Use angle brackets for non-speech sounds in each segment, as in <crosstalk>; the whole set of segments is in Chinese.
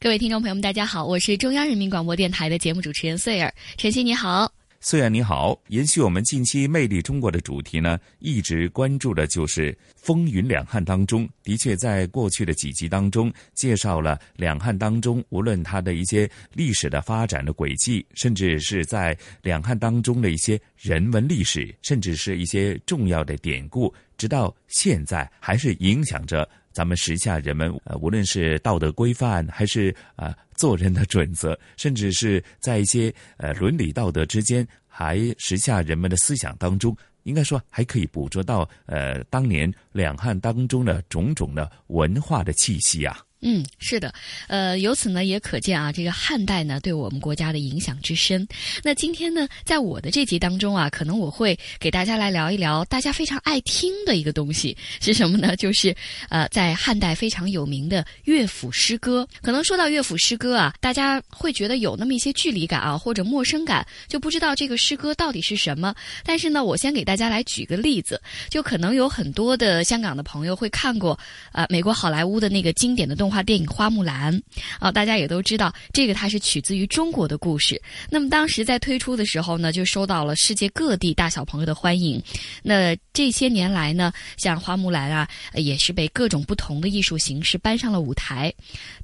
各位听众朋友们，大家好，我是中央人民广播电台的节目主持人穗儿，晨曦你好，穗儿你好。延续我们近期《魅力中国》的主题呢，一直关注的就是风云两汉当中，的确在过去的几集当中介绍了两汉当中，无论它的一些历史的发展的轨迹，甚至是在两汉当中的一些人文历史，甚至是一些重要的典故，直到现在还是影响着。咱们时下人们，呃，无论是道德规范，还是啊做人的准则，<laughs> 甚至是在一些呃伦理道德之间，还时下人们的思想当中，应该说还可以捕捉到呃当年两汉当中的种种的文化的气息啊。嗯，是的，呃，由此呢也可见啊，这个汉代呢对我们国家的影响之深。那今天呢，在我的这集当中啊，可能我会给大家来聊一聊大家非常爱听的一个东西是什么呢？就是呃，在汉代非常有名的乐府诗歌。可能说到乐府诗歌啊，大家会觉得有那么一些距离感啊，或者陌生感，就不知道这个诗歌到底是什么。但是呢，我先给大家来举个例子，就可能有很多的香港的朋友会看过呃美国好莱坞的那个经典的动。动画电影《花木兰》啊，大家也都知道，这个它是取自于中国的故事。那么当时在推出的时候呢，就受到了世界各地大小朋友的欢迎。那这些年来呢，像《花木兰》啊，也是被各种不同的艺术形式搬上了舞台。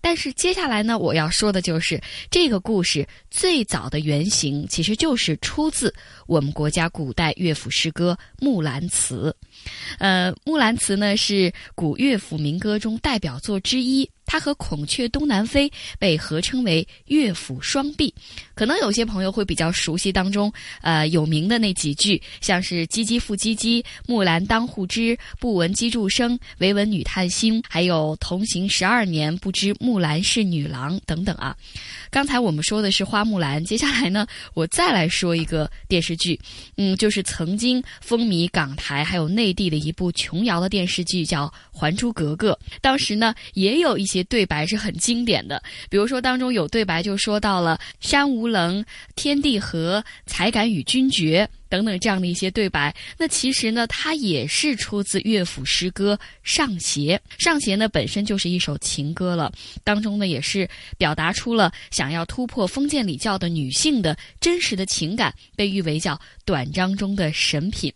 但是接下来呢，我要说的就是这个故事最早的原型，其实就是出自我们国家古代乐府诗歌《木兰辞》。呃，《木兰辞》呢是古乐府民歌中代表作之一。它和《孔雀东南飞》被合称为乐府双璧，可能有些朋友会比较熟悉当中呃有名的那几句，像是“唧唧复唧唧，木兰当户织，不闻机杼声，惟闻女叹息”，还有“同行十二年，不知木兰是女郎”等等啊。刚才我们说的是花木兰，接下来呢，我再来说一个电视剧，嗯，就是曾经风靡港台还有内地的一部琼瑶的电视剧，叫《还珠格格》。当时呢，也有一些。些对白是很经典的，比如说当中有对白就说到了“山无棱，天地合，才敢与君绝”等等这样的一些对白。那其实呢，它也是出自乐府诗歌《上邪》。《上邪》呢本身就是一首情歌了，当中呢也是表达出了想要突破封建礼教的女性的真实的情感，被誉为叫短章中的神品。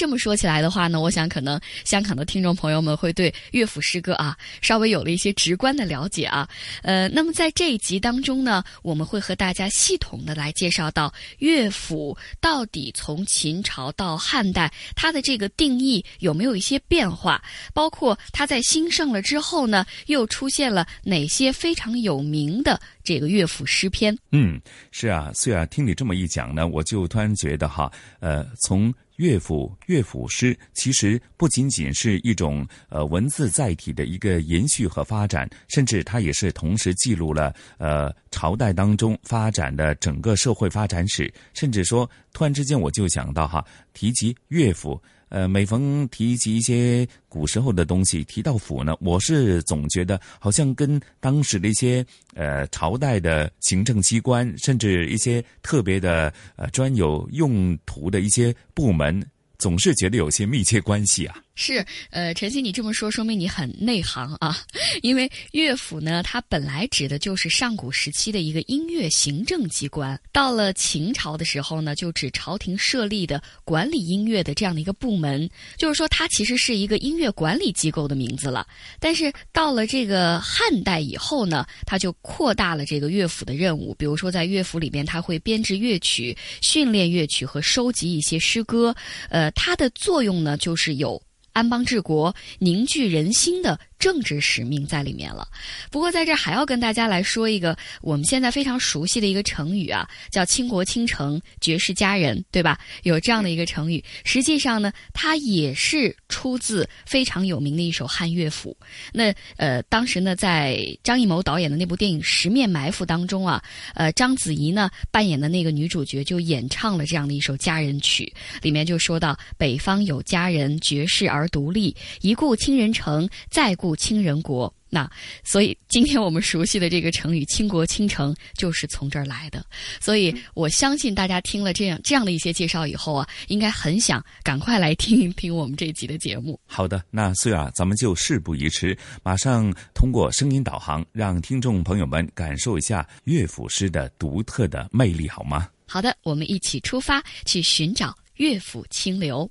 这么说起来的话呢，我想可能香港的听众朋友们会对乐府诗歌啊稍微有了一些直观的了解啊。呃，那么在这一集当中呢，我们会和大家系统的来介绍到乐府到底从秦朝到汉代它的这个定义有没有一些变化，包括它在兴盛了之后呢，又出现了哪些非常有名的这个乐府诗篇。嗯，是啊，虽然听你这么一讲呢，我就突然觉得哈，呃，从乐府乐府诗其实不仅仅是一种呃文字载体的一个延续和发展，甚至它也是同时记录了呃朝代当中发展的整个社会发展史。甚至说，突然之间我就想到哈，提及乐府。呃，每逢提及一些古时候的东西，提到府呢，我是总觉得好像跟当时的一些呃朝代的行政机关，甚至一些特别的呃专有用途的一些部门，总是觉得有些密切关系啊。是，呃，晨曦，你这么说，说明你很内行啊。因为乐府呢，它本来指的就是上古时期的一个音乐行政机关，到了秦朝的时候呢，就指朝廷设立的管理音乐的这样的一个部门，就是说它其实是一个音乐管理机构的名字了。但是到了这个汉代以后呢，它就扩大了这个乐府的任务，比如说在乐府里边，它会编制乐曲、训练乐曲和收集一些诗歌。呃，它的作用呢，就是有。安邦治国、凝聚人心的。政治使命在里面了。不过，在这还要跟大家来说一个我们现在非常熟悉的一个成语啊，叫“倾国倾城、绝世佳人”，对吧？有这样的一个成语。实际上呢，它也是出自非常有名的一首汉乐府。那呃，当时呢，在张艺谋导演的那部电影《十面埋伏》当中啊，呃，章子怡呢扮演的那个女主角就演唱了这样的一首佳人曲，里面就说到：“北方有佳人，绝世而独立，一顾倾人城，再顾。”倾人国，那所以今天我们熟悉的这个成语“倾国倾城”就是从这儿来的。所以我相信大家听了这样这样的一些介绍以后啊，应该很想赶快来听一听我们这集的节目。好的，那所以啊，咱们就事不宜迟，马上通过声音导航，让听众朋友们感受一下乐府诗的独特的魅力，好吗？好的，我们一起出发去寻找乐府清流。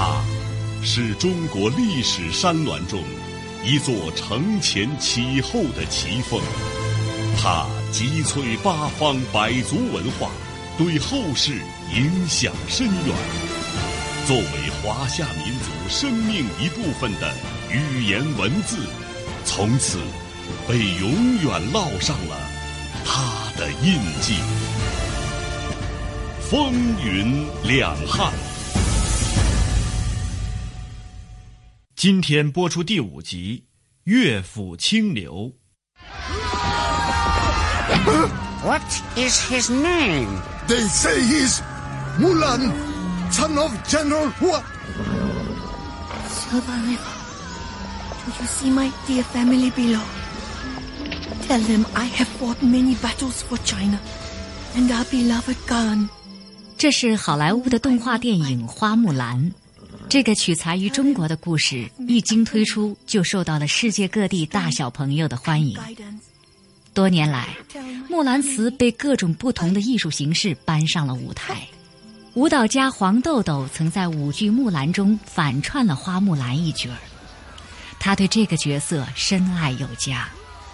它是中国历史山峦中一座承前启后的奇峰，它集萃八方百族文化，对后世影响深远。作为华夏民族生命一部分的语言文字，从此被永远烙上了它的印记。风云两汉。今天播出第五集《乐府清流》。What is his name? They say he's Mulan, son of General What? Silver River, do you see my dear family below? Tell them I have fought many battles for China, and our beloved Khan. 这是好莱坞的动画电影《花木兰》。 这个取材于中国的故事一经推出，就受到了世界各地大小朋友的欢迎。多年来，木兰辞被各种不同的艺术形式搬上了舞台。舞蹈家黄豆豆曾在舞剧《木兰》中反串了花木兰一角儿，他对这个角色深爱有加。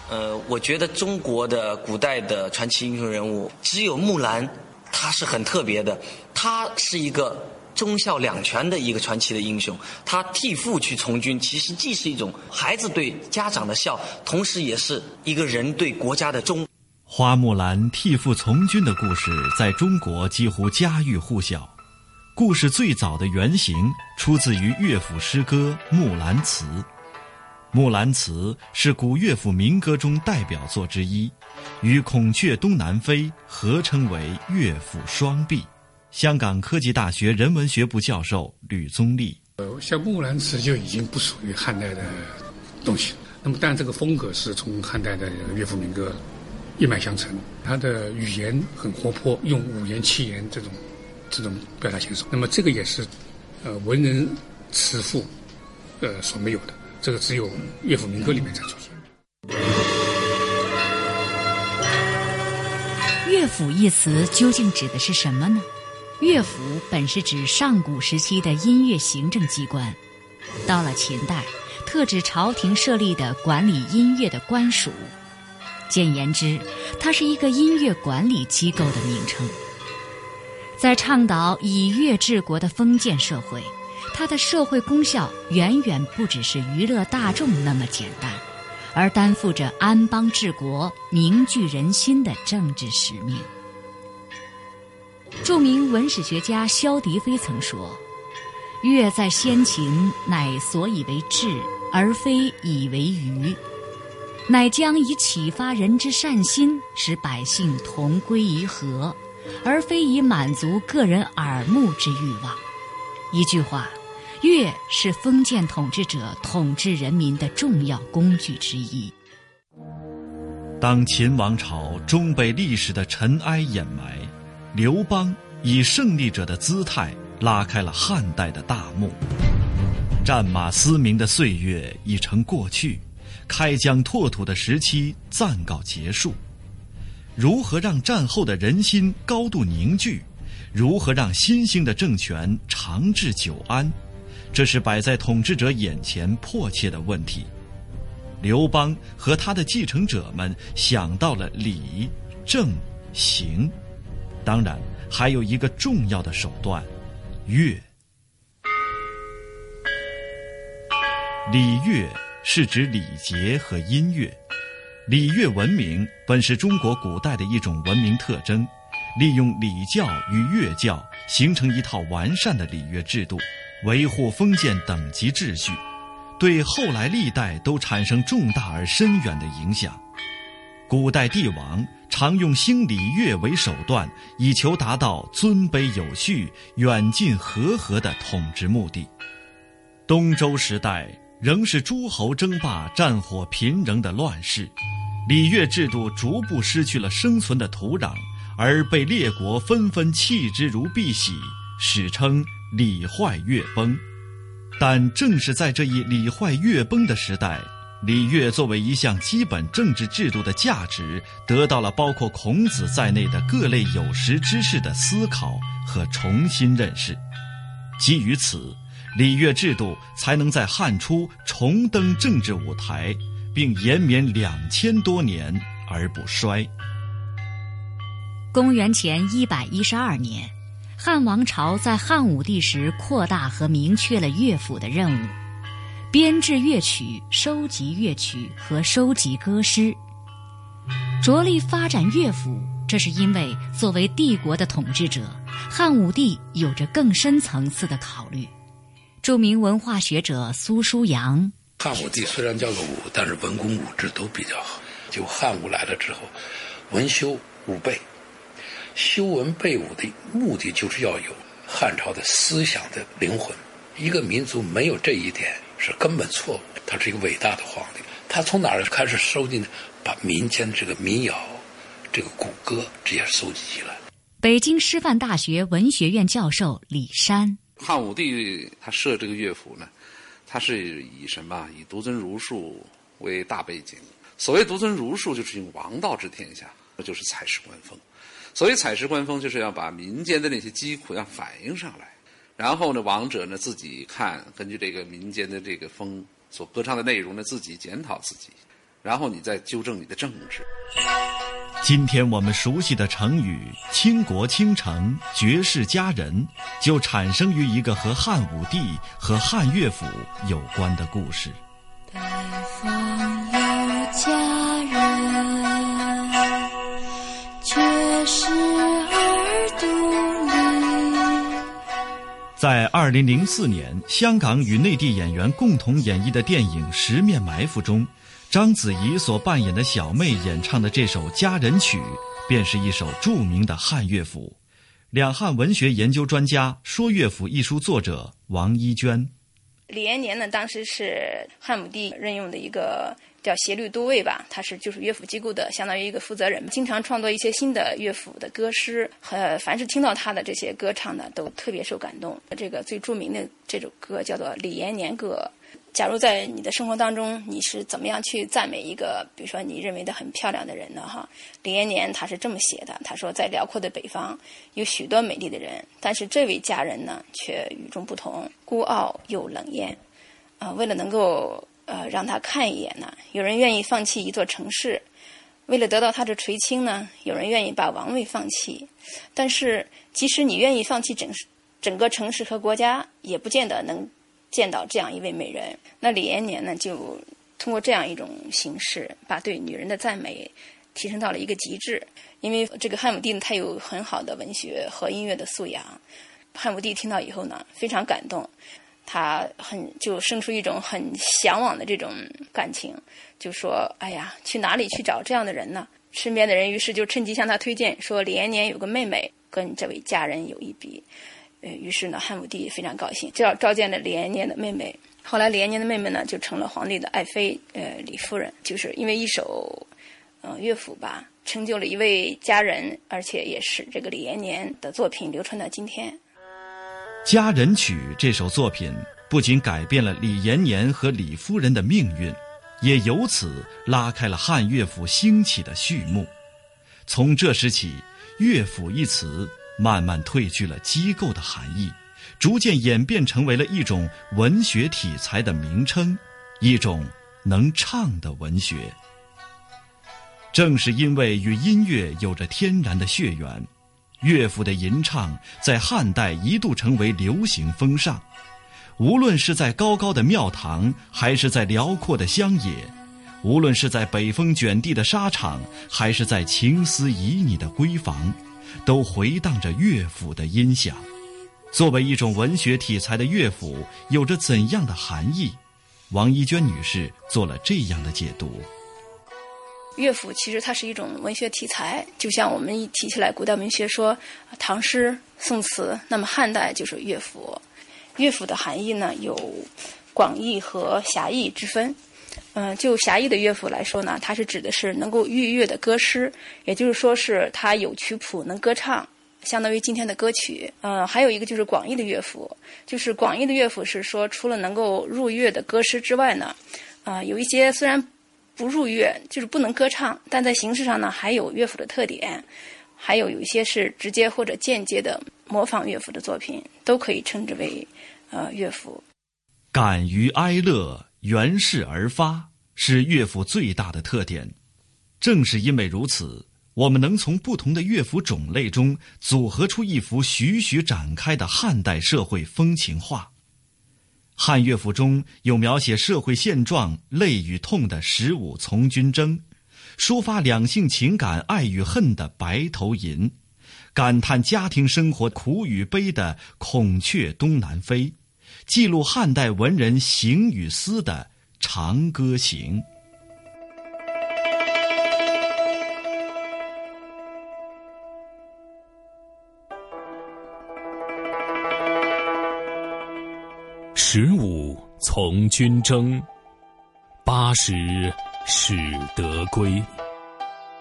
呃，我觉得中国的古代的传奇英雄人物，只有木兰，她是很特别的，她是一个。忠孝两全的一个传奇的英雄，他替父去从军，其实既是一种孩子对家长的孝，同时也是一个人对国家的忠。花木兰替父从军的故事在中国几乎家喻户晓。故事最早的原型出自于乐府诗歌《木兰辞》。《木兰辞》是古乐府民歌中代表作之一，与《孔雀东南飞》合称为乐府双璧。香港科技大学人文学部教授吕宗立，呃，像《木兰辞》就已经不属于汉代的东西了。那么，但这个风格是从汉代的乐府民歌一脉相承，它的语言很活泼，用五言七言这种这种表达形式。那么，这个也是呃文人词赋呃所没有的，这个只有乐府民歌里面才出现。乐府一词究竟指的是什么呢？乐府本是指上古时期的音乐行政机关，到了秦代，特指朝廷设立的管理音乐的官署。简言之，它是一个音乐管理机构的名称。在倡导以乐治国的封建社会，它的社会功效远远不只是娱乐大众那么简单，而担负着安邦治国、凝聚人心的政治使命。著名文史学家萧笛飞曾说：“乐在先秦，乃所以为治，而非以为娱；乃将以启发人之善心，使百姓同归于和，而非以满足个人耳目之欲望。”一句话，乐是封建统治者统治人民的重要工具之一。当秦王朝终被历史的尘埃掩埋。刘邦以胜利者的姿态拉开了汉代的大幕。战马嘶鸣的岁月已成过去，开疆拓土的时期暂告结束。如何让战后的人心高度凝聚？如何让新兴的政权长治久安？这是摆在统治者眼前迫切的问题。刘邦和他的继承者们想到了礼、政、刑，当然还有一个重要的手段——乐。礼乐是指礼节和音乐。礼乐文明本是中国古代的一种文明特征，利用礼教与乐教形成一套完善的礼乐制度，维护封建等级秩序，对后来历代都产生重大而深远的影响。古代帝王常用兴礼乐为手段，以求达到尊卑有序、远近和合的统治目的。东周时代。仍是诸侯争霸、战火频仍的乱世，礼乐制度逐步失去了生存的土壤，而被列国纷纷弃之如敝屣，史称“礼坏乐崩”。但正是在这一礼坏乐崩的时代，礼乐作为一项基本政治制度的价值，得到了包括孔子在内的各类有识之士的思考和重新认识。基于此。礼乐制度才能在汉初重登政治舞台，并延绵两千多年而不衰。公元前一百一十二年，汉王朝在汉武帝时扩大和明确了乐府的任务，编制乐曲、收集乐曲和收集歌诗，着力发展乐府。这是因为作为帝国的统治者，汉武帝有着更深层次的考虑。著名文化学者苏书阳：汉武帝虽然叫个武，但是文功武治都比较好。就汉武来了之后，文修武备，修文备武的目的就是要有汉朝的思想的灵魂。一个民族没有这一点是根本错误。他是一个伟大的皇帝，他从哪儿开始收集呢？把民间这个民谣、这个古歌这些收集起来。北京师范大学文学院教授李山。汉武帝他设这个乐府呢，他是以什么？以独尊儒术为大背景。所谓独尊儒术，就是用王道治天下，那就是采石观风。所谓采石观风，就是要把民间的那些疾苦要反映上来，然后呢，王者呢自己看，根据这个民间的这个风所歌唱的内容呢，自己检讨自己，然后你再纠正你的政治。今天我们熟悉的成语“倾国倾城”“绝世佳人”，就产生于一个和汉武帝和汉乐府有关的故事。二零零四年，香港与内地演员共同演绎的电影《十面埋伏》中。章子怡所扮演的小妹演唱的这首佳人曲，便是一首著名的汉乐府。两汉文学研究专家、说乐府一书作者王一娟。李延年呢，当时是汉武帝任用的一个叫协律都尉吧，他是就是乐府机构的相当于一个负责人，经常创作一些新的乐府的歌诗，和凡是听到他的这些歌唱的，都特别受感动。这个最著名的这首歌叫做《李延年歌》。假如在你的生活当中，你是怎么样去赞美一个，比如说你认为的很漂亮的人呢？哈，李延年他是这么写的，他说在辽阔的北方有许多美丽的人，但是这位佳人呢却与众不同，孤傲又冷艳。啊，为了能够呃让他看一眼呢，有人愿意放弃一座城市；为了得到他的垂青呢，有人愿意把王位放弃。但是即使你愿意放弃整整个城市和国家，也不见得能。见到这样一位美人，那李延年呢，就通过这样一种形式，把对女人的赞美提升到了一个极致。因为这个汉武帝呢，他有很好的文学和音乐的素养。汉武帝听到以后呢，非常感动，他很就生出一种很向往的这种感情，就说：“哎呀，去哪里去找这样的人呢？”身边的人于是就趁机向他推荐，说李延年有个妹妹，跟这位佳人有一比。于是呢，汉武帝非常高兴，就召见了李延年的妹妹。后来，李延年的妹妹呢，就成了皇帝的爱妃，呃，李夫人。就是因为一首，呃乐府吧，成就了一位佳人，而且也使这个李延年的作品流传到今天。《佳人曲》这首作品不仅改变了李延年和李夫人的命运，也由此拉开了汉乐府兴起的序幕。从这时起，“乐府”一词慢慢褪去了机构的含义，逐渐演变成为了一种文学体裁的名称，一种能唱的文学。正是因为与音乐有着天然的血缘，乐府的吟唱在汉代一度成为流行风尚。无论是在高高的庙堂，还是在辽阔的乡野；无论是在北风卷地的沙场，还是在情思旖旎的闺房，都回荡着乐府的音响。作为一种文学题材的乐府，有着怎样的含义？王一娟女士做了这样的解读。乐府其实它是一种文学题材，就像我们一提起来古代文学说唐诗、宋词，那么汉代就是乐府。乐府的含义呢有广义和狭义之分。嗯，就狭义的乐府来说呢，它是指的是能够御乐的歌诗，也就是说是它有曲谱能歌唱，相当于今天的歌曲。嗯，还有一个就是广义的乐府，就是广义的乐府是说除了能够入乐的歌诗之外呢，啊，有一些虽然不入乐，就是不能歌唱，但在形式上呢还有乐府的特点，还有有一些是直接或者间接的模仿乐府的作品，都可以称之为呃乐府。敢于哀乐。源势而发是乐府最大的特点，正是因为如此，我们能从不同的乐府种类中组合出一幅徐徐展开的汉代社会风情画。汉乐府中有描写社会现状、泪与痛的《十五从军征》，抒发两性情感爱与恨的《白头吟》，感叹家庭生活苦与悲的《孔雀东南飞》。记录汉代文人行与思的《长歌行》。十五从军征，八十始得归。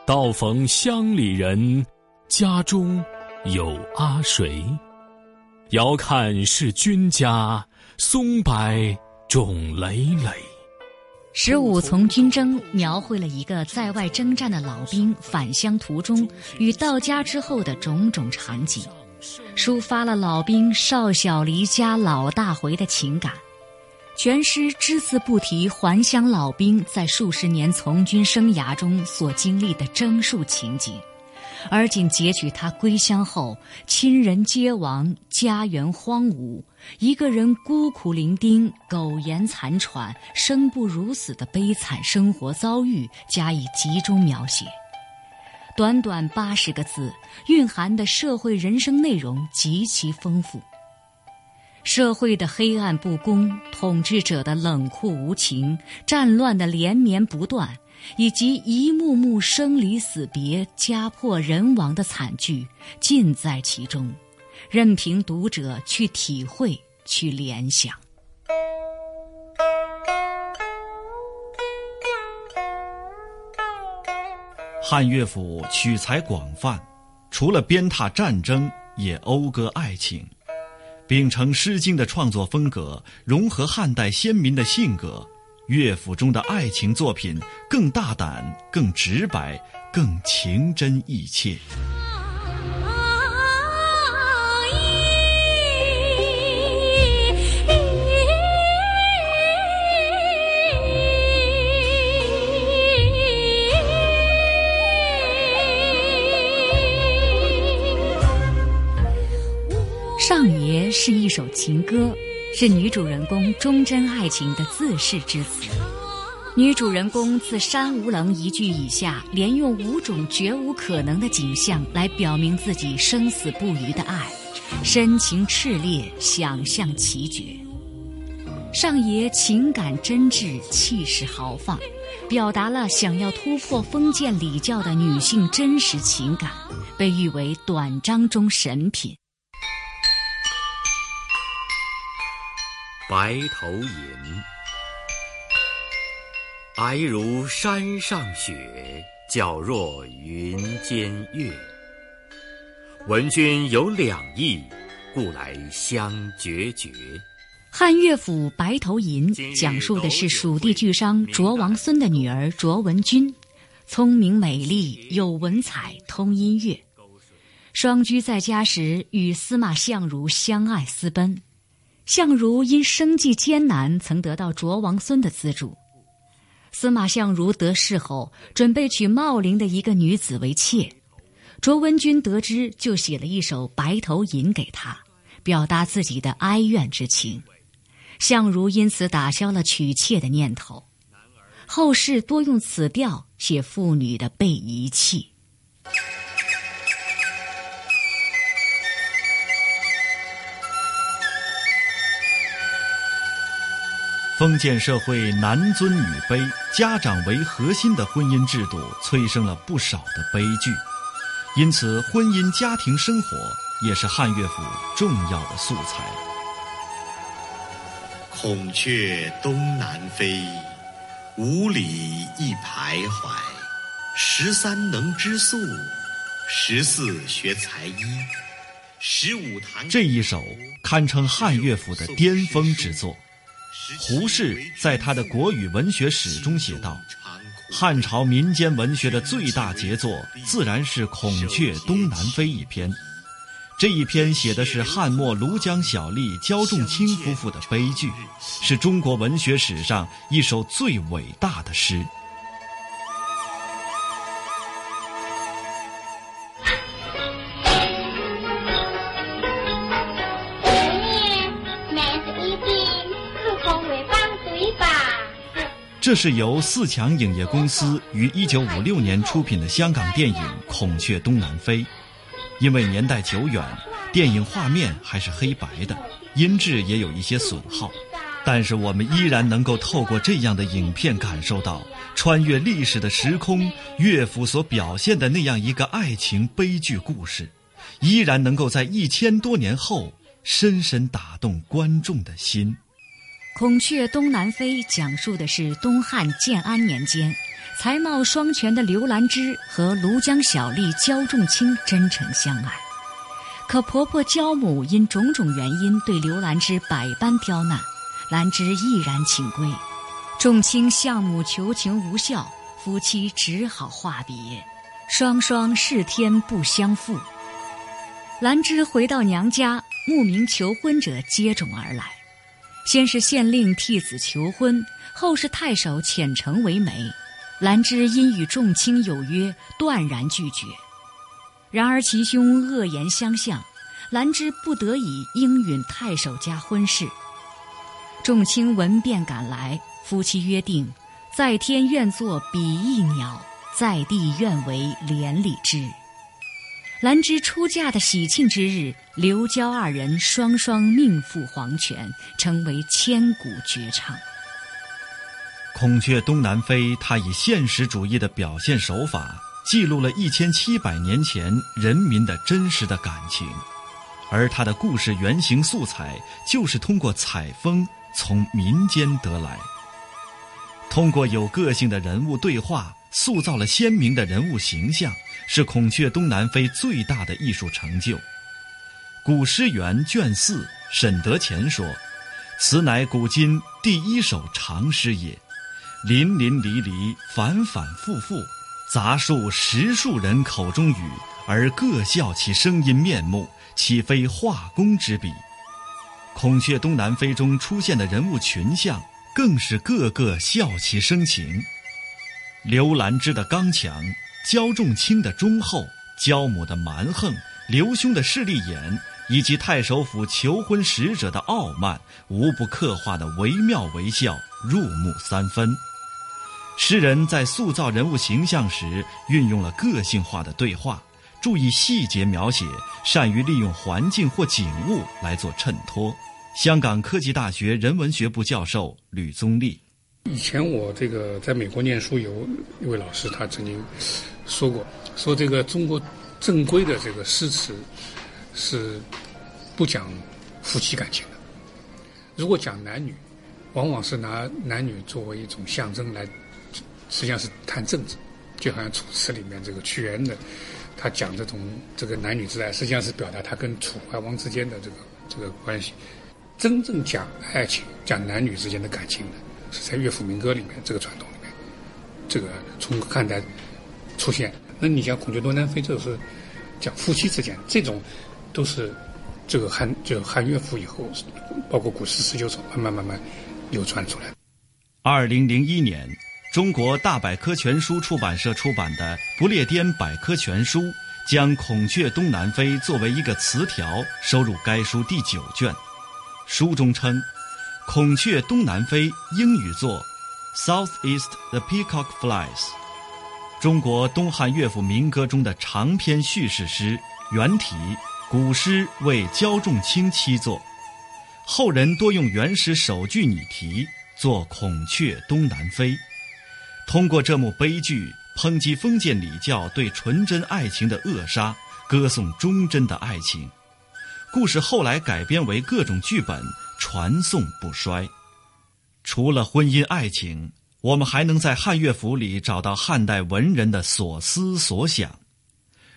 道逢乡里人，家中有阿谁？遥看是君家。松柏冢累累。十五从军征描绘了一个在外征战的老兵返乡途中与到家之后的种种场景，抒发了老兵少小离家老大回的情感。全诗只字不提还乡老兵在数十年从军生涯中所经历的征戍情景。而仅截取他归乡后，亲人皆亡，家园荒芜，一个人孤苦伶仃、苟延残喘、生不如死的悲惨生活遭遇加以集中描写。短短八十个字，蕴含的社会人生内容极其丰富。社会的黑暗不公，统治者的冷酷无情，战乱的连绵不断。以及一幕幕生离死别、家破人亡的惨剧，尽在其中，任凭读者去体会、去联想。汉乐府取材广泛，除了鞭挞战争，也讴歌爱情，秉承《诗经》的创作风格，融合汉代先民的性格。乐府中的爱情作品更大胆、更直白、更情真意切。上爷是一首情歌。是女主人公忠贞爱情的自誓之词。女主人公自山无棱一句以下，连用五种绝无可能的景象来表明自己生死不渝的爱，深情炽烈，想象奇绝。上爷情感真挚，气势豪放，表达了想要突破封建礼教的女性真实情感，被誉为短章中神品。白头吟，皑如山上雪，皎若云间月。闻君有两意，故来相决绝。汉乐府《白头吟》讲述的是蜀地巨商卓王孙的女儿卓文君，聪明美丽，有文采，通音乐。双居在家时，与司马相如相爱私奔。相如因生计艰难，曾得到卓王孙的资助。司马相如得势后，准备娶茂陵的一个女子为妾。卓文君得知，就写了一首《白头吟》给他，表达自己的哀怨之情。相如因此打消了娶妾的念头。后世多用此调写妇女的被遗弃。封建社会男尊女卑、家长为核心的婚姻制度，催生了不少的悲剧。因此，婚姻家庭生活也是汉乐府重要的素材。孔雀东南飞，五里一徘徊。十三能织素，十四学才艺，十五弹。这一首堪称汉乐府的巅峰之作。胡适在他的《国语文学史》中写道：“汉朝民间文学的最大杰作，自然是《孔雀东南飞》一篇。这一篇写的是汉末庐江小吏焦仲卿夫妇的悲剧，是中国文学史上一首最伟大的诗。”是由四强影业公司于一九五六年出品的香港电影《孔雀东南飞》，因为年代久远，电影画面还是黑白的，音质也有一些损耗，但是我们依然能够透过这样的影片感受到穿越历史的时空，乐府所表现的那样一个爱情悲剧故事，依然能够在一千多年后深深打动观众的心。《孔雀东南飞》讲述的是东汉建安年间，才貌双全的刘兰芝和庐江小吏焦仲卿真诚相爱，可婆婆焦母因种种原因对刘兰芝百般刁难，兰芝毅然请归。仲卿向母求情无效，夫妻只好话别，双双是天不相负。兰芝回到娘家，慕名求婚者接踵而来。先是县令替子求婚，后是太守遣城为媒。兰芝因与众卿有约，断然拒绝。然而其兄恶言相向，兰芝不得已应允太守家婚事。众卿闻便赶来，夫妻约定：在天愿作比翼鸟，在地愿为连理枝。兰芝出嫁的喜庆之日，刘娇二人双双命赴黄泉，成为千古绝唱。《孔雀东南飞》，它以现实主义的表现手法，记录了一千七百年前人民的真实的感情，而它的故事原型素材就是通过采风从民间得来，通过有个性的人物对话，塑造了鲜明的人物形象。是《孔雀东南飞》最大的艺术成就。古诗源卷四，沈德潜说：“此乃古今第一首长诗也，淋淋漓漓，反反复复，杂数十数人口中语，而各笑其声音面目，岂非画工之笔？”《孔雀东南飞》中出现的人物群像，更是个个笑其声情。刘兰芝的刚强。焦仲卿的忠厚，焦母的蛮横，刘兄的势利眼，以及太守府求婚使者的傲慢，无不刻画的惟妙惟肖，入木三分。诗人在塑造人物形象时，运用了个性化的对话，注意细节描写，善于利用环境或景物来做衬托。香港科技大学人文学部教授吕宗立。以前我这个在美国念书，有一位老师，他曾经说过，说这个中国正规的这个诗词是不讲夫妻感情的。如果讲男女，往往是拿男女作为一种象征来，实际上是谈政治，就好像《楚辞》里面这个屈原的，他讲这种这个男女之爱，实际上是表达他跟楚怀王之间的这个这个关系。真正讲爱情、讲男女之间的感情的，是在乐府民歌里面这个传统里面，这个从汉代出现。那你像《孔雀东南飞》，这是讲夫妻之间，这种都是这个汉就汉乐府以后，包括古诗十九首，慢慢慢慢流传出来。二零零一年，中国大百科全书出版社出版的《不列颠百科全书》将“孔雀东南飞”作为一个词条收入该书第九卷。书中称，“孔雀东南飞”英语作 “Southeast the peacock flies”。中国东汉乐府民歌中的长篇叙事诗，原题古诗为焦仲卿七作，后人多用原始首句拟题作“孔雀东南飞”，通过这幕悲剧抨击封建礼教对纯真爱情的扼杀，歌颂忠贞的爱情。故事后来改编为各种剧本，传颂不衰。除了婚姻爱情，我们还能在汉乐府里找到汉代文人的所思所想。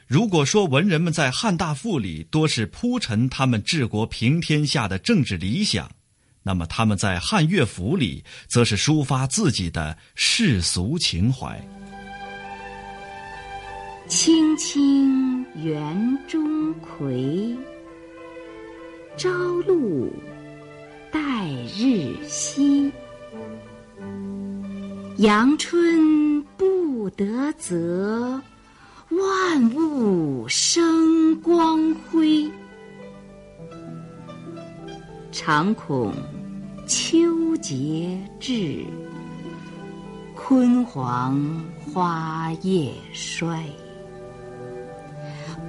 如果说文人们在汉大赋里多是铺陈他们治国平天下的政治理想，那么他们在汉乐府里则是抒发自己的世俗情怀。青青园中葵。朝露待日晞，阳春布德泽，万物生光辉。常恐秋节至，焜黄花叶衰。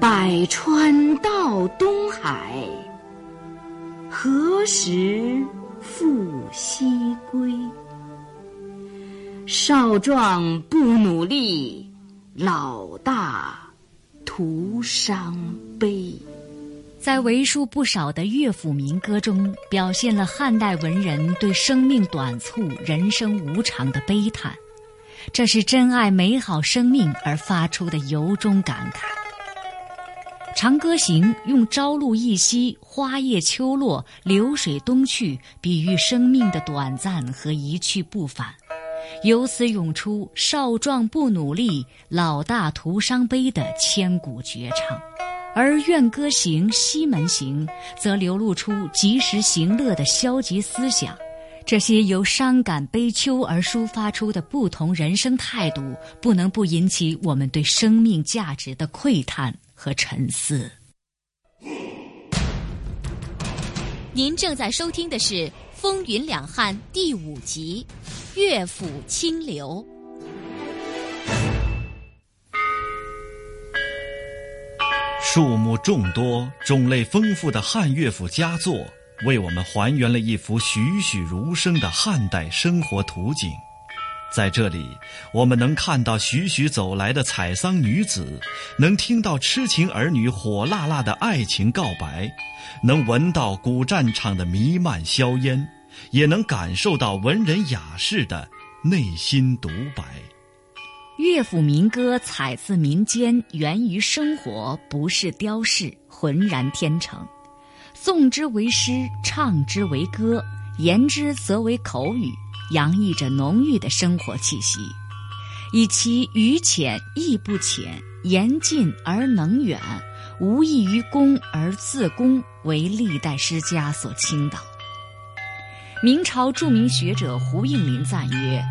百川到东海。何时复西归？少壮不努力，老大徒伤悲。在为数不少的乐府民歌中，表现了汉代文人对生命短促、人生无常的悲叹，这是珍爱美好生命而发出的由衷感慨。《长歌行》用朝露一夕、花叶秋落、流水东去，比喻生命的短暂和一去不返，由此涌出“少壮不努力，老大徒伤悲”的千古绝唱；而《怨歌行》《西门行》则流露出及时行乐的消极思想。这些由伤感悲秋而抒发出的不同人生态度，不能不引起我们对生命价值的喟叹。和沉思。您正在收听的是《风云两汉》第五集《乐府清流》。数目众多、种类丰富的汉乐府佳作，为我们还原了一幅栩栩如生的汉代生活图景。在这里，我们能看到徐徐走来的采桑女子，能听到痴情儿女火辣辣的爱情告白，能闻到古战场的弥漫硝烟，也能感受到文人雅士的内心独白。乐府民歌采自民间，源于生活，不是雕饰，浑然天成。诵之为诗，唱之为歌，言之则为口语。洋溢着浓郁的生活气息，以其语浅意不浅，言近而能远，无异于公而自公，为历代诗家所倾倒。明朝著名学者胡应麟赞曰：“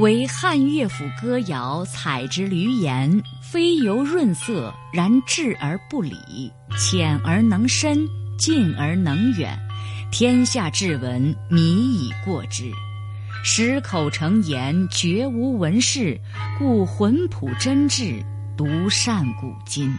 为汉乐府歌谣，采之闾言，非由润色，然质而不理，浅而能深，近而能远，天下至文，靡以过之。”十口成言，绝无文士，故浑朴真挚，独善古今。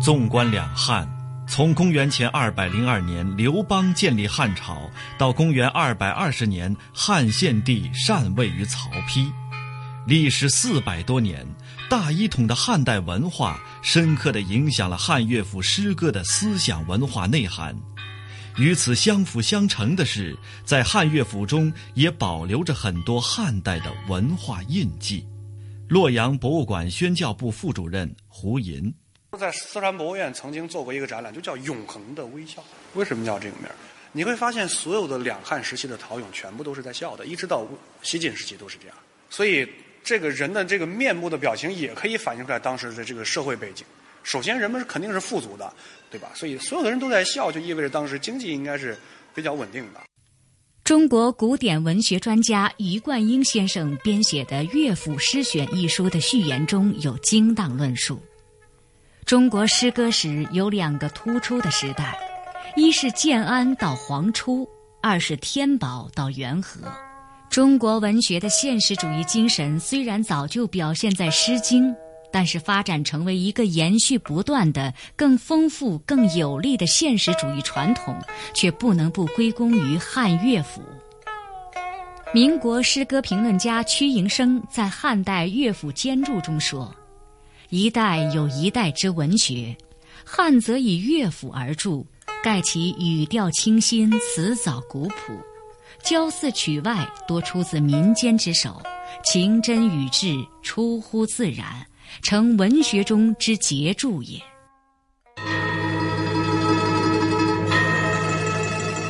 纵观两汉，从公元前二百零二年刘邦建立汉朝，到公元二百二十年汉献帝禅位于曹丕，历时四百多年，大一统的汉代文化深刻地影响了汉乐府诗歌的思想文化内涵。与此相辅相成的是，在汉乐府中也保留着很多汉代的文化印记。洛阳博物馆宣教部副主任胡寅在四川博物院曾经做过一个展览，就叫“永恒的微笑”。为什么叫这个名儿？你会发现，所有的两汉时期的陶俑全部都是在笑的，一直到西晋时期都是这样。所以，这个人的这个面部的表情也可以反映出来当时的这个社会背景。首先，人们肯定是富足的，对吧？所以，所有的人都在笑，就意味着当时经济应该是比较稳定的。中国古典文学专家余冠英先生编写的《乐府诗选》一书的序言中有精当论述：中国诗歌史有两个突出的时代。一是建安到黄初，二是天宝到元和。中国文学的现实主义精神虽然早就表现在《诗经》，但是发展成为一个延续不断的、更丰富、更有力的现实主义传统，却不能不归功于汉乐府。民国诗歌评论家屈营生在《汉代乐府兼注》中说：“一代有一代之文学，汉则以乐府而著。”盖其语调清新，词藻古朴，骄肆曲外多出自民间之手，情真语质出乎自然，成文学中之杰著也。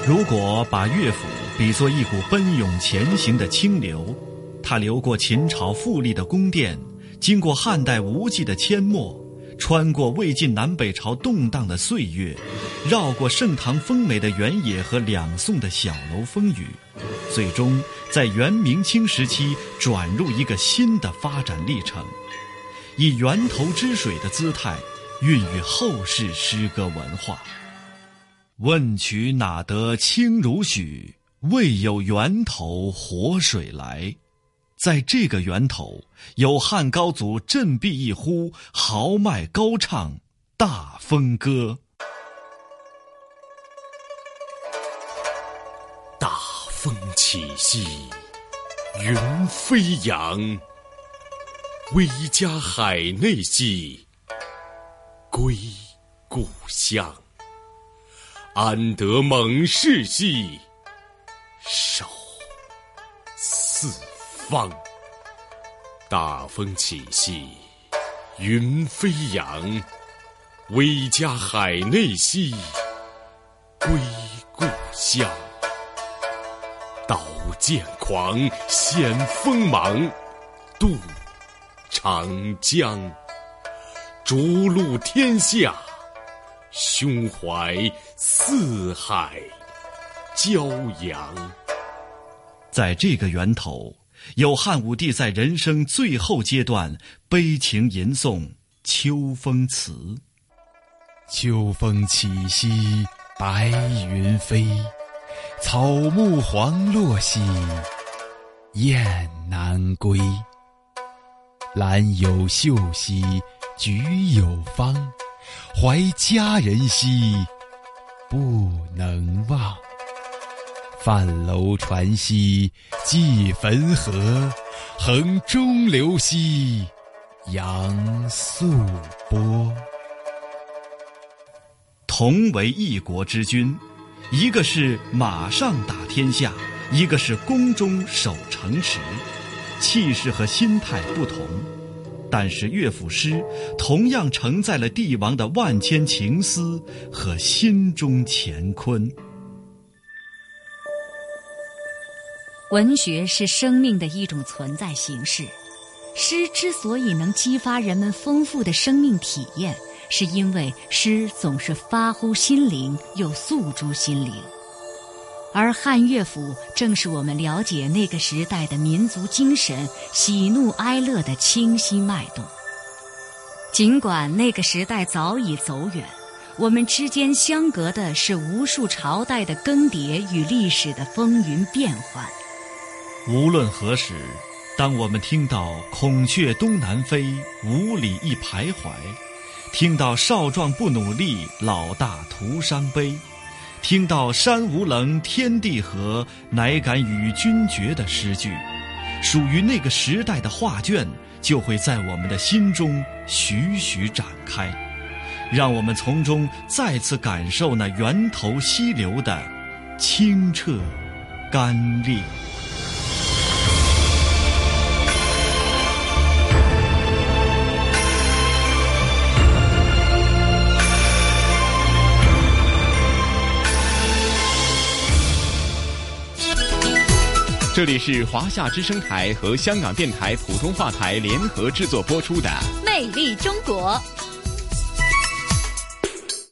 如果把乐府比作一股奔涌前行的清流，它流过秦朝富丽的宫殿，经过汉代无际的阡陌。穿过魏晋南北朝动荡的岁月，绕过盛唐丰美的原野和两宋的小楼风雨，最终在元明清时期转入一个新的发展历程，以源头之水的姿态，孕育后世诗歌文化。问渠哪得清如许？为有源头活水来。在这个源头，有汉高祖振臂一呼，豪迈高唱大风歌。大风起兮，云飞扬；威加海内兮，归故乡。安得猛士兮，守四。方大风起兮，云飞扬；威加海内兮，归故乡。刀剑狂，显锋芒，渡长江。逐鹿天下，胸怀四海骄阳。在这个源头。有汉武帝在人生最后阶段悲情吟诵《秋风词》：秋风起兮白云飞，草木黄落兮雁南归。兰有秀兮菊有芳，怀佳人兮不能忘。范楼船兮济汾河，横中流兮扬素波。同为一国之君，一个是马上打天下，一个是宫中守城池，气势和心态不同，但是乐府诗同样承载了帝王的万千情思和心中乾坤。文学是生命的一种存在形式，诗之所以能激发人们丰富的生命体验，是因为诗总是发乎心灵，又诉诸心灵。而汉乐府正是我们了解那个时代的民族精神、喜怒哀乐的清晰脉动。尽管那个时代早已走远，我们之间相隔的是无数朝代的更迭与历史的风云变幻。无论何时，当我们听到“孔雀东南飞，五里一徘徊”，听到“少壮不努力，老大徒伤悲”，听到“山无棱，天地合，乃敢与君绝”的诗句，属于那个时代的画卷就会在我们的心中徐徐展开，让我们从中再次感受那源头溪流的清澈、甘冽。这里是华夏之声台和香港电台普通话台联合制作播出的《魅力中国》。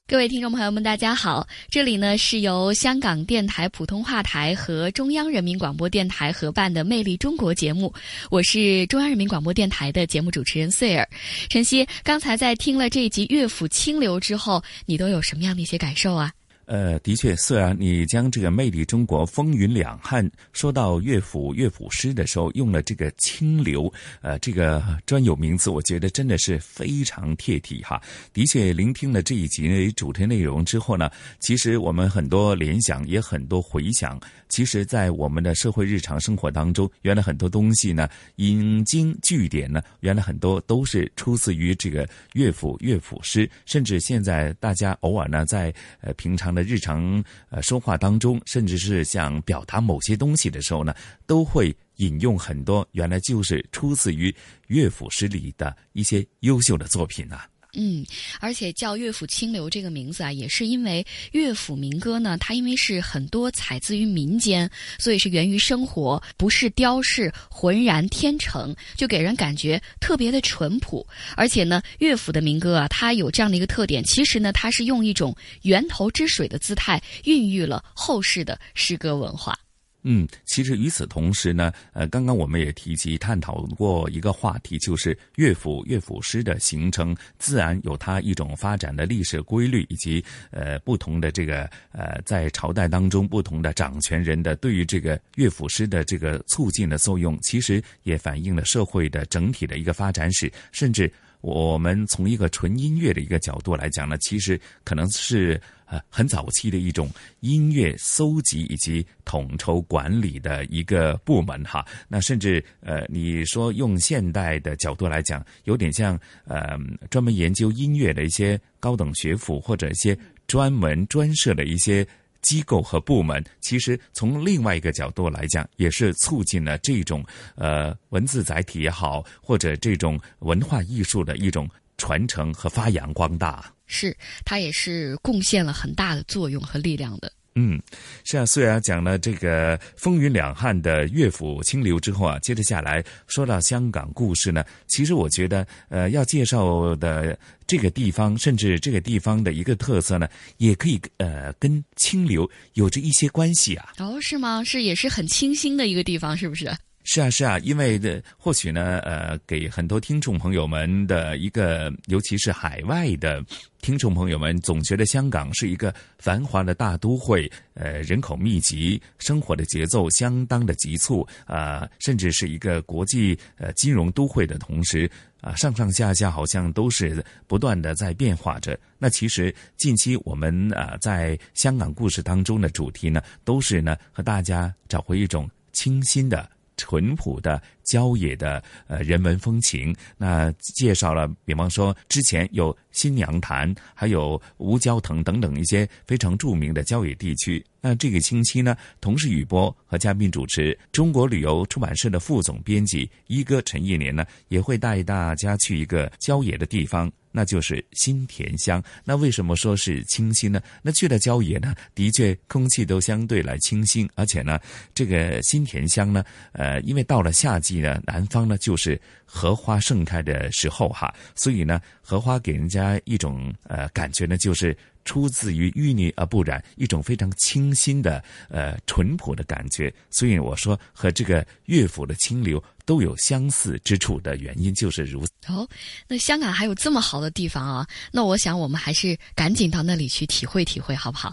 各位听众朋友们，大家好！这里呢是由香港电台普通话台和中央人民广播电台合办的《魅力中国》节目，我是中央人民广播电台的节目主持人穗儿。晨曦，刚才在听了这一集《乐府清流》之后，你都有什么样的一些感受啊？呃，的确，虽然你将这个“魅力中国”风云两汉说到乐府乐府诗的时候，用了这个“清流”呃这个专有名词，我觉得真的是非常贴题哈。的确，聆听了这一集主题内容之后呢，其实我们很多联想，也很多回想。其实，在我们的社会日常生活当中，原来很多东西呢，引经据典呢，原来很多都是出自于这个乐府乐府诗，甚至现在大家偶尔呢，在呃平常的日常呃说话当中，甚至是想表达某些东西的时候呢，都会引用很多原来就是出自于乐府诗里的一些优秀的作品啊。嗯，而且叫乐府清流这个名字啊，也是因为乐府民歌呢，它因为是很多采自于民间，所以是源于生活，不是雕饰，浑然天成，就给人感觉特别的淳朴。而且呢，乐府的民歌啊，它有这样的一个特点，其实呢，它是用一种源头之水的姿态，孕育了后世的诗歌文化。嗯，其实与此同时呢，呃，刚刚我们也提及探讨过一个话题，就是乐府乐府诗的形成，自然有它一种发展的历史规律，以及呃不同的这个呃在朝代当中不同的掌权人的对于这个乐府诗的这个促进的作用，其实也反映了社会的整体的一个发展史，甚至我们从一个纯音乐的一个角度来讲呢，其实可能是。呃，很早期的一种音乐搜集以及统筹管理的一个部门哈。那甚至呃，你说用现代的角度来讲，有点像呃，专门研究音乐的一些高等学府或者一些专门专设的一些机构和部门。其实从另外一个角度来讲，也是促进了这种呃文字载体也好，或者这种文化艺术的一种传承和发扬光大。是，它也是贡献了很大的作用和力量的。嗯，是啊。虽然讲了这个风云两汉的乐府清流之后啊，接着下来说到香港故事呢，其实我觉得，呃，要介绍的这个地方，甚至这个地方的一个特色呢，也可以呃跟清流有着一些关系啊。哦，是吗？是，也是很清新的一个地方，是不是？是啊，是啊，因为的或许呢，呃，给很多听众朋友们的一个，尤其是海外的听众朋友们，总觉得香港是一个繁华的大都会，呃，人口密集，生活的节奏相当的急促，啊，甚至是一个国际呃金融都会的同时，啊，上上下下好像都是不断的在变化着。那其实近期我们啊，在香港故事当中的主题呢，都是呢和大家找回一种清新的。淳朴的郊野的呃人文风情，那介绍了，比方说之前有新娘潭，还有吴蛟腾等等一些非常著名的郊野地区。那这个星期呢，同事雨波和嘉宾主持，中国旅游出版社的副总编辑一哥陈一年呢，也会带大家去一个郊野的地方。那就是新田乡。那为什么说是清新呢？那去了郊野呢，的确空气都相对来清新，而且呢，这个新田乡呢，呃，因为到了夏季呢，南方呢就是荷花盛开的时候哈，所以呢，荷花给人家一种呃感觉呢，就是出自于淤泥而不染，一种非常清新的呃淳朴的感觉。所以我说和这个乐府的清流。都有相似之处的原因就是如此。哦，那香港还有这么好的地方啊！那我想我们还是赶紧到那里去体会体会，好不好？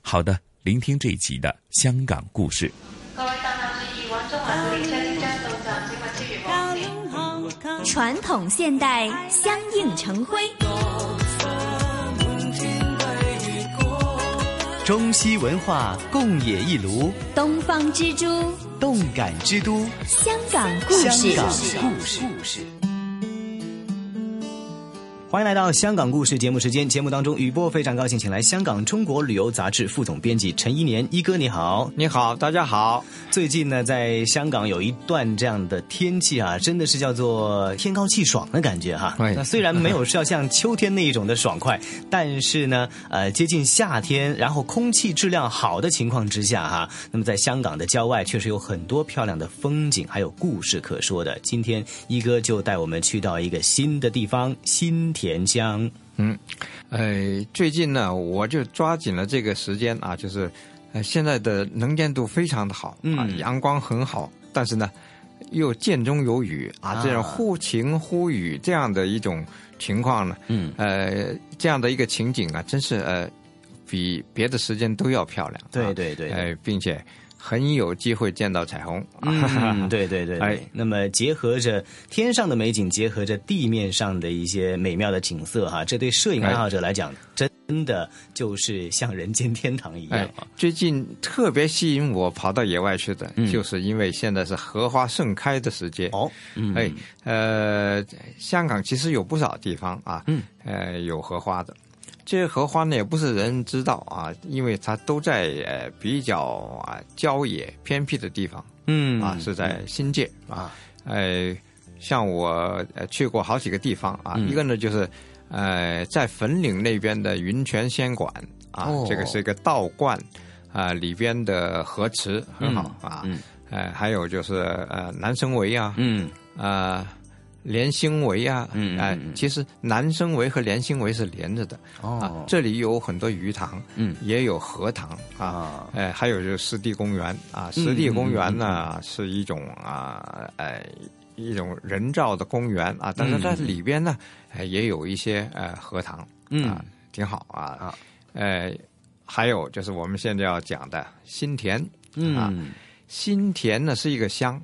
好的，聆听这一集的香港故事。传统现代相映成辉，中西文化共冶一炉，东方之珠。动感之都，香港故事。香港故事。欢迎来到香港故事节目时间。节目当中，雨波非常高兴，请来香港中国旅游杂志副总编辑陈一年一哥，你好，你好，大家好。最近呢，在香港有一段这样的天气啊，真的是叫做天高气爽的感觉哈。那虽然没有是要像秋天那一种的爽快，但是呢，呃，接近夏天，然后空气质量好的情况之下哈，那么在香港的郊外确实有很多漂亮的风景，还有故事可说的。今天一哥就带我们去到一个新的地方——新田。田江，嗯，呃，最近呢，我就抓紧了这个时间啊，就是，呃，现在的能见度非常的好，啊，阳光很好，但是呢，又间中有雨啊，这样忽晴忽雨这样的一种情况呢，嗯，呃，这样的一个情景啊，真是呃，比别的时间都要漂亮，对对对，呃，并且。很有机会见到彩虹，嗯，<laughs> 对对对，哎，那么结合着天上的美景，结合着地面上的一些美妙的景色，哈，这对摄影爱好者来讲，真的就是像人间天堂一样。最近特别吸引我跑到野外去的，就是因为现在是荷花盛开的时节。哦，哎，呃，香港其实有不少地方啊，嗯，呃，有荷花的。这些荷花呢，也不是人人知道啊，因为它都在呃比较啊郊野偏僻的地方，嗯啊是在新界啊，呃像我去过好几个地方啊，一个呢就是呃在粉岭那边的云泉仙馆啊，这个是一个道观啊里边的河池很好啊，呃还有就是呃南生围啊，嗯。啊。连星围啊，哎，其实南生围和连星围是连着的。哦，这里有很多鱼塘，嗯，也有荷塘啊，哎，还有就是湿地公园啊。湿地公园呢是一种啊，哎，一种人造的公园啊，但是它里边呢，也有一些呃荷塘，嗯，挺好啊。啊，呃，还有就是我们现在要讲的新田，嗯，新田呢是一个乡，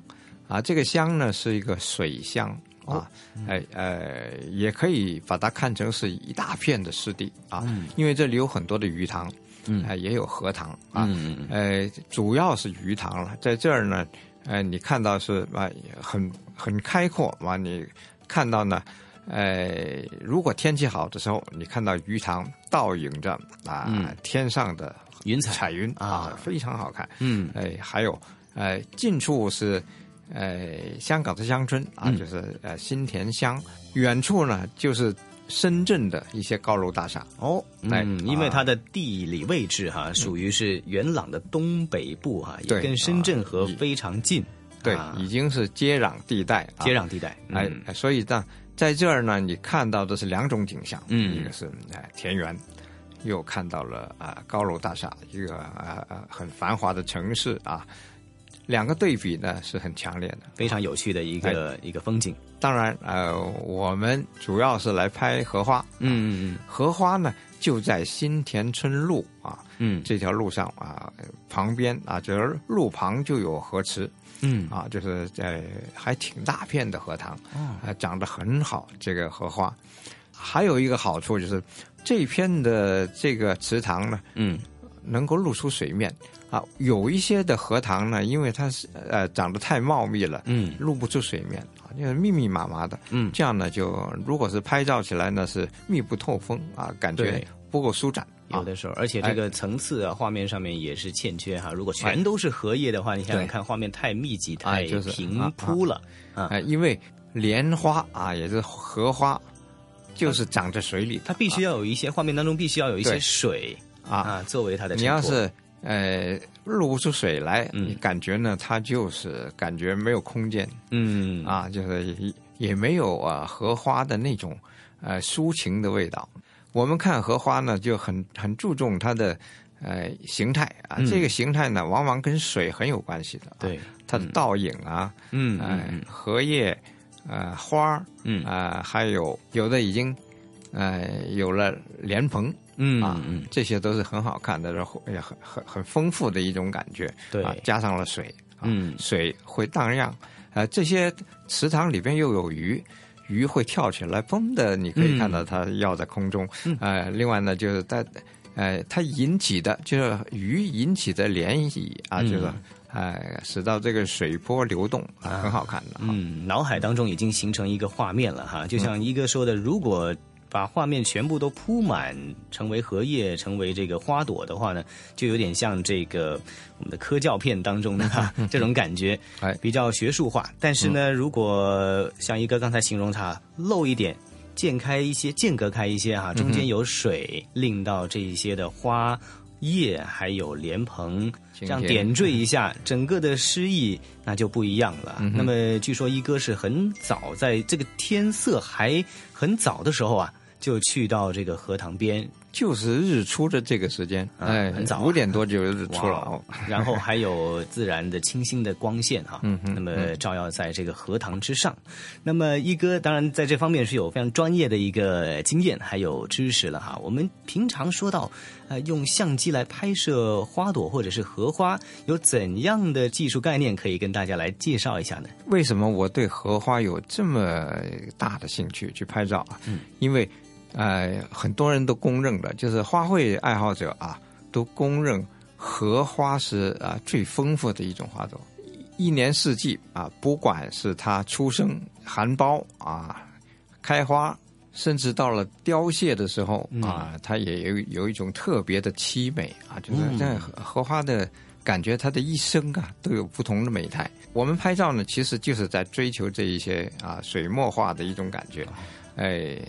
啊，这个乡呢是一个水乡。啊，哎呃，也可以把它看成是一大片的湿地啊，因为这里有很多的鱼塘，嗯，也有荷塘啊，呃，主要是鱼塘了，在这儿呢，呃，你看到是啊，很很开阔完你看到呢，呃，如果天气好的时候，你看到鱼塘倒影着啊，天上的云彩。彩云啊，非常好看，嗯，哎，还有呃，近处是。呃，香港的乡村啊，就是呃新田乡，远处呢就是深圳的一些高楼大厦。哦，嗯，因为它的地理位置哈，属于是元朗的东北部哈，也跟深圳河非常近。对，已经是接壤地带，接壤地带。哎，所以呢，在这儿呢，你看到的是两种景象，嗯，一个是哎田园，又看到了啊高楼大厦，一个啊啊很繁华的城市啊。两个对比呢是很强烈的，非常有趣的一个一个风景。当然，呃，我们主要是来拍荷花。嗯嗯嗯，荷花呢就在新田村路啊，嗯，这条路上啊，旁边啊，就是路旁就有河池。嗯啊，就是在还挺大片的荷塘，啊，长得很好。这个荷花还有一个好处就是这片的这个池塘呢，嗯，能够露出水面。啊，有一些的荷塘呢，因为它是呃长得太茂密了，嗯，露不出水面啊，就是密密麻麻的，嗯，这样呢就如果是拍照起来呢是密不透风啊，感觉不够舒展。有的时候，而且这个层次啊，画面上面也是欠缺哈。如果全都是荷叶的话，你想想看，画面太密集、太平铺了啊。因为莲花啊，也是荷花，就是长在水里，它必须要有一些画面当中必须要有一些水啊，作为它的。你要是。呃，露不出水来，你感觉呢？它就是感觉没有空间，嗯啊，就是也也没有啊荷花的那种呃抒情的味道。我们看荷花呢，就很很注重它的呃形态啊，这个形态呢，往往跟水很有关系的。对，它的倒影啊，嗯，荷叶，呃，花嗯啊，还有有的已经呃有了莲蓬。嗯啊，这些都是很好看的，然后也很很很丰富的一种感觉。对，加上了水，嗯，水会荡漾，呃，这些池塘里边又有鱼，鱼会跳起来，嘣的，你可以看到它要在空中。呃，另外呢，就是它，呃，它引起的就是鱼引起的涟漪啊，就是哎，使到这个水波流动，很好看的。嗯，脑海当中已经形成一个画面了哈，就像一哥说的，如果。把画面全部都铺满，成为荷叶，成为这个花朵的话呢，就有点像这个我们的科教片当中的 <laughs> 这种感觉，比较学术化。但是呢，如果像一哥刚才形容它露一点。间开一些，间隔开一些哈，中间有水，令到这一些的花叶还有莲蓬，这样点缀一下，整个的诗意那就不一样了。那么据说一哥是很早，在这个天色还很早的时候啊，就去到这个荷塘边。就是日出的这个时间，哎，很早，五点多就日出了。然后还有自然的清新的光线哈，嗯那么照耀在这个荷塘之上。那么一哥当然在这方面是有非常专业的一个经验还有知识了哈。我们平常说到，呃，用相机来拍摄花朵或者是荷花，有怎样的技术概念可以跟大家来介绍一下呢？为什么我对荷花有这么大的兴趣去拍照啊？嗯，因为。呃，很多人都公认的，就是花卉爱好者啊，都公认荷花是啊最丰富的一种花朵。一年四季啊，不管是它出生、含苞啊、开花，甚至到了凋谢的时候啊，它也有有一种特别的凄美啊，就是在荷花的感觉，它的一生啊都有不同的美态。我们拍照呢，其实就是在追求这一些啊水墨画的一种感觉，哎。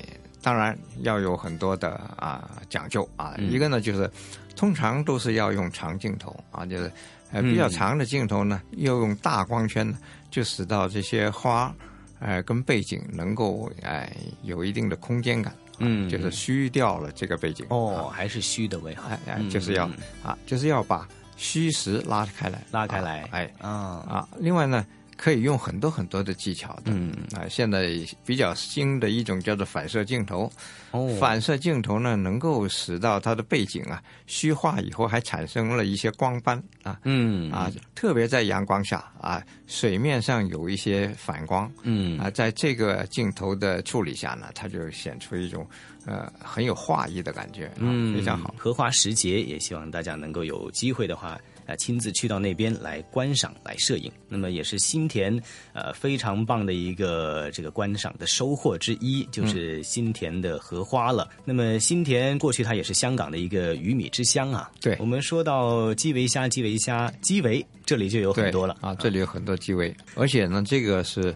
当然要有很多的啊讲究啊，一个呢就是，通常都是要用长镜头啊，就是呃比较长的镜头呢，要用大光圈呢，就使到这些花，呃跟背景能够哎有一定的空间感，嗯，就是虚掉了这个背景哦，还是虚的为好，哎，就是要啊，就是要把虚实拉开来，拉开来，哎啊。啊，另外呢。可以用很多很多的技巧的，嗯。啊，现在比较新的一种叫做反射镜头，哦，反射镜头呢，能够使到它的背景啊虚化以后还产生了一些光斑啊，嗯。啊，特别在阳光下啊，水面上有一些反光，嗯。啊，在这个镜头的处理下呢，它就显出一种呃很有画意的感觉，嗯，非常好。荷花时节，也希望大家能够有机会的话。啊，亲自去到那边来观赏、来摄影，那么也是新田呃非常棒的一个这个观赏的收获之一，就是新田的荷花了。那么新田过去它也是香港的一个鱼米之乡啊。对，我们说到基围虾、基围虾、基围，这里就有很多了啊，这里有很多基围，而且呢，这个是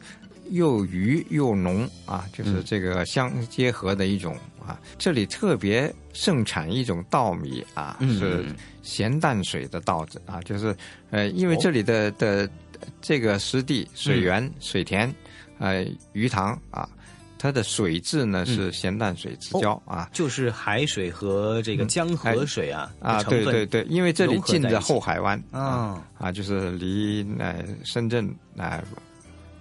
又鱼又浓啊，就是这个相结合的一种。啊，这里特别盛产一种稻米啊，是咸淡水的稻子啊，就是呃，因为这里的的这个湿地、水源、水田，呃，鱼塘啊，它的水质呢是咸淡水之交啊，就是海水和这个江河水啊啊，对对对，因为这里近着后海湾啊啊，就是离呃深圳啊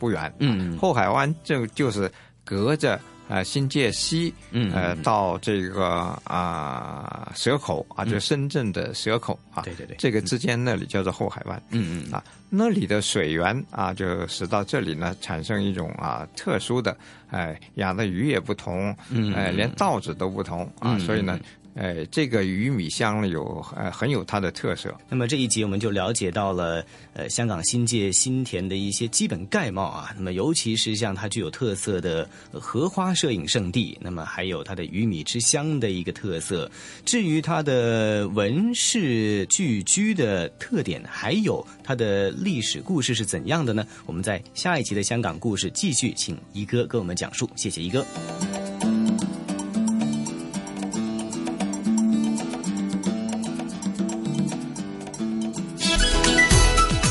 不远，嗯，后海湾就就是隔着。呃，新界西，嗯呃，到这个啊蛇口啊，就深圳的蛇口啊，对对对，这个之间那里叫做后海湾，嗯嗯啊，那里的水源啊，就使到这里呢产生一种啊特殊的，哎，养的鱼也不同，哎，连稻子都不同啊，所以呢。哎，这个鱼米香有呃很有它的特色。那么这一集我们就了解到了呃香港新界新田的一些基本概貌啊。那么尤其是像它具有特色的荷花摄影圣地，那么还有它的鱼米之乡的一个特色。至于它的文饰聚居的特点，还有它的历史故事是怎样的呢？我们在下一集的香港故事继续请一哥跟我们讲述。谢谢一哥。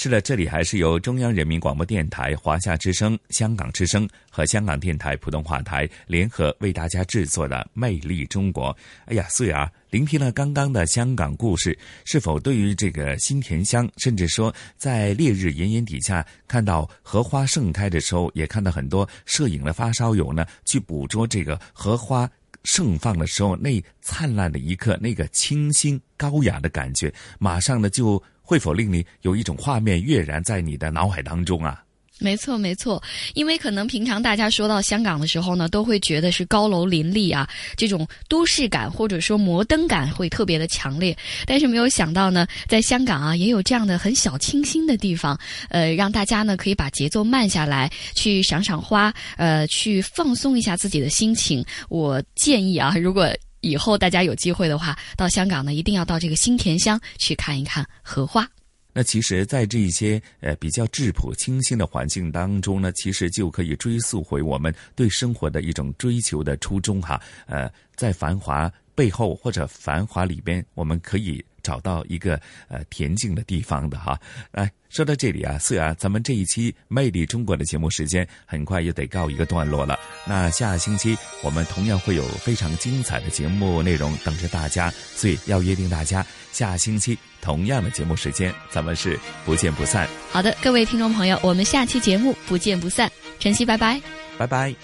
是的，这里还是由中央人民广播电台、华夏之声、香港之声和香港电台普通话台联合为大家制作的《魅力中国》。哎呀，穗儿，聆听了刚刚的香港故事，是否对于这个新田乡，甚至说在烈日炎炎底下看到荷花盛开的时候，也看到很多摄影的发烧友呢，去捕捉这个荷花盛放的时候那灿烂的一刻，那个清新高雅的感觉，马上呢就。会否令你有一种画面跃然在你的脑海当中啊？没错，没错，因为可能平常大家说到香港的时候呢，都会觉得是高楼林立啊，这种都市感或者说摩登感会特别的强烈。但是没有想到呢，在香港啊，也有这样的很小清新的地方，呃，让大家呢可以把节奏慢下来，去赏赏花，呃，去放松一下自己的心情。我建议啊，如果以后大家有机会的话，到香港呢，一定要到这个新田乡去看一看荷花。那其实，在这一些呃比较质朴清新的环境当中呢，其实就可以追溯回我们对生活的一种追求的初衷哈。呃，在繁华背后或者繁华里边，我们可以。找到一个呃恬静的地方的哈，来说到这里啊，素雅，咱们这一期《魅力中国》的节目时间很快又得告一个段落了。那下星期我们同样会有非常精彩的节目内容等着大家，所以要约定大家下星期同样的节目时间，咱们是不见不散。好的，各位听众朋友，我们下期节目不见不散。晨曦，拜拜，拜拜。